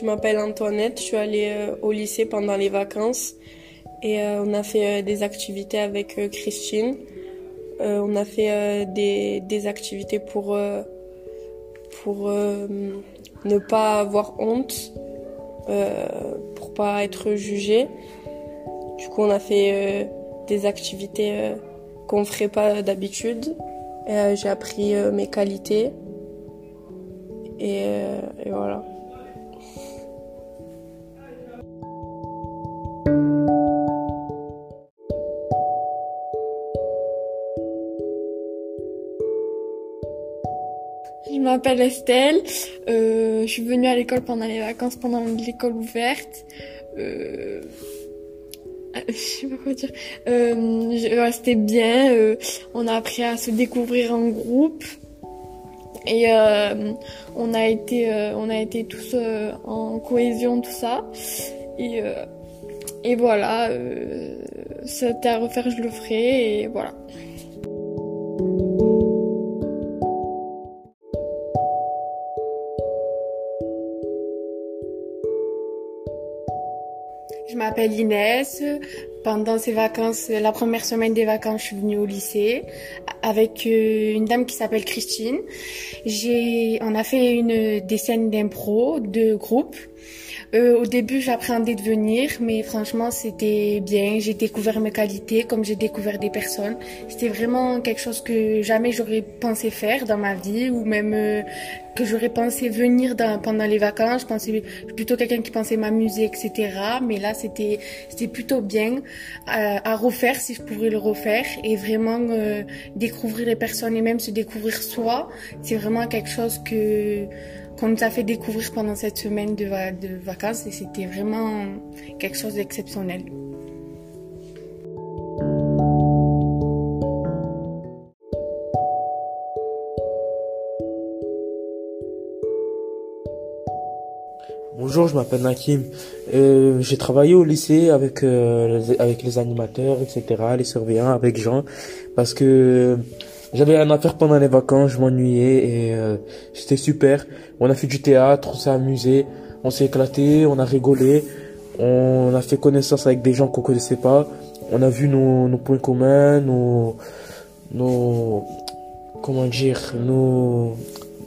Je m'appelle Antoinette, je suis allée euh, au lycée pendant les vacances et euh, on a fait euh, des activités avec Christine. on a fait des, des, activités pour, pour ne pas avoir honte, pour pas être jugé. Du coup, on a fait des activités qu'on ferait pas d'habitude. J'ai appris mes qualités et, et voilà. Je m'appelle Estelle. Euh, je suis venue à l'école pendant les vacances, pendant l'école ouverte. Euh, je sais pas quoi dire. Euh, C'était bien. Euh, on a appris à se découvrir en groupe. Et euh, on a été, euh, on a été tous en cohésion, tout ça. Et, et voilà. C'était à refaire, je le ferai. Et voilà. M'appelle Inès. Pendant ces vacances, la première semaine des vacances, je suis venue au lycée avec euh, une dame qui s'appelle Christine. J'ai, on a fait une des scènes d'impro de groupe. Euh, au début, j'appréhendais de venir, mais franchement, c'était bien. J'ai découvert mes qualités, comme j'ai découvert des personnes. C'était vraiment quelque chose que jamais j'aurais pensé faire dans ma vie, ou même euh, que j'aurais pensé venir dans, pendant les vacances. Je pensais plutôt quelqu'un qui pensait m'amuser, etc. Mais là, c'était c'était plutôt bien à, à, refaire si je pouvais le refaire et vraiment euh, découvrir les personnes et même se découvrir soi. C'est vraiment quelque chose que qu'on nous a fait découvrir pendant cette semaine de, vacances et c'était vraiment quelque chose d'exceptionnel. Bonjour, je m'appelle Nakim. Euh, j'ai travaillé au lycée avec euh, avec les animateurs, etc., les surveillants, avec Jean, parce que j'avais rien à faire pendant les vacances, je m'ennuyais et euh, c'était super. On a fait du théâtre, on s'est amusé, on s'est éclaté, on a rigolé, on a fait connaissance avec des gens qu'on connaissait pas. On a vu nos, nos points communs, nos, nos, comment dire, nos,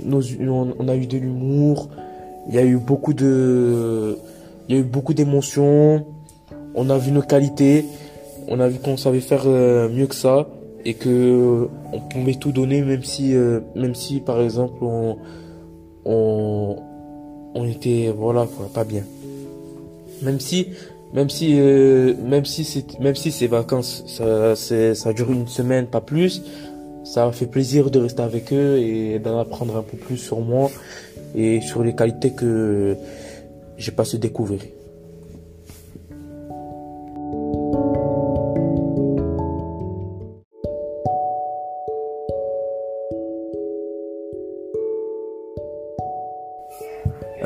nos, on a eu de l'humour. Il y a eu beaucoup de, il y a eu beaucoup d'émotions. On a vu nos qualités. On a vu qu'on savait faire euh, mieux que ça et que on pouvait tout donner même si euh, même si par exemple on on, était voilà quoi pas bien. Même si même si euh, même si c'est même si ces vacances ça ça dure une semaine pas plus ça fait plaisir de rester avec eux et d'en apprendre un peu plus sur moi et sur les qualités que j'ai pas su découvrir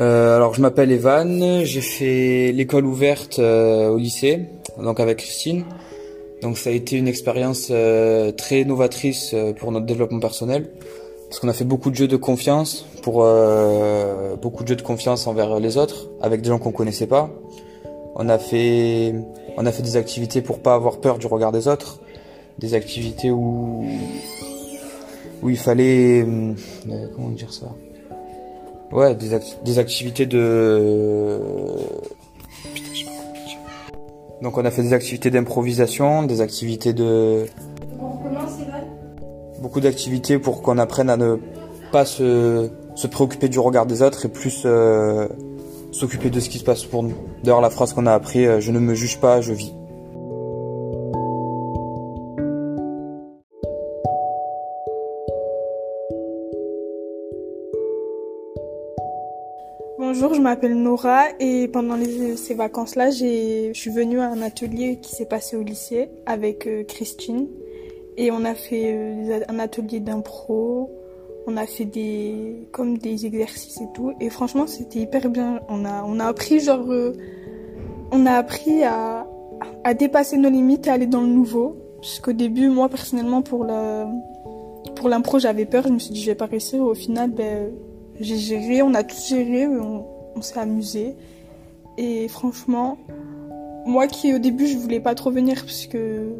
Euh, alors je m'appelle Evan, j'ai fait l'école ouverte euh, au lycée, donc avec Christine. Donc ça a été une expérience euh, très novatrice pour notre développement personnel, parce qu'on a fait beaucoup de jeux de confiance, pour beaucoup de jeux de confiance envers les autres, avec des gens qu'on connaissait pas. On a fait, on a fait des activités pour pas avoir peur du regard des autres, des activités où où il fallait, comment dire ça? Ouais, des, des activités de... Donc on a fait des activités d'improvisation, des activités de... Beaucoup d'activités pour qu'on apprenne à ne pas se, se, préoccuper du regard des autres et plus euh, s'occuper de ce qui se passe pour nous. D'ailleurs la phrase qu'on a appris, euh, je ne me juge pas, je vis. Bonjour, je m'appelle Nora et pendant ces vacances-là, je suis venue à un atelier qui s'est passé au lycée avec euh, Christine et on a fait euh, un atelier d'impro, on a fait des comme des exercices et tout et franchement c'était hyper bien. On a on a appris genre euh, on a appris à à dépasser nos limites et aller dans le nouveau. Parce qu'au début, moi personnellement pour la pour l'impro j'avais peur, je me suis dit je vais pas réussir. Au final, ben j'ai géré, on a tout géré, on, on s'est amusé. Et franchement, moi qui au début je voulais pas trop venir parce que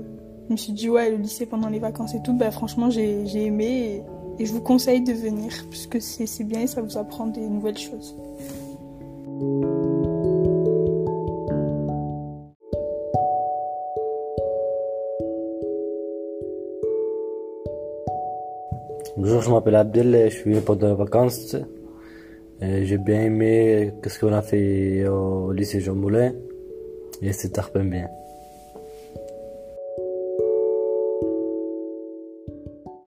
je me suis dit ouais le lycée pendant les vacances et tout, bah franchement j'ai aimé et, je vous conseille de venir parce que c'est bien et ça vous apprend des nouvelles choses. Bonjour, je m'appelle Abdel, je suis pendant les vacances. J'ai bien aimé ce qu'on a fait au lycée Jean Moulin et très bien.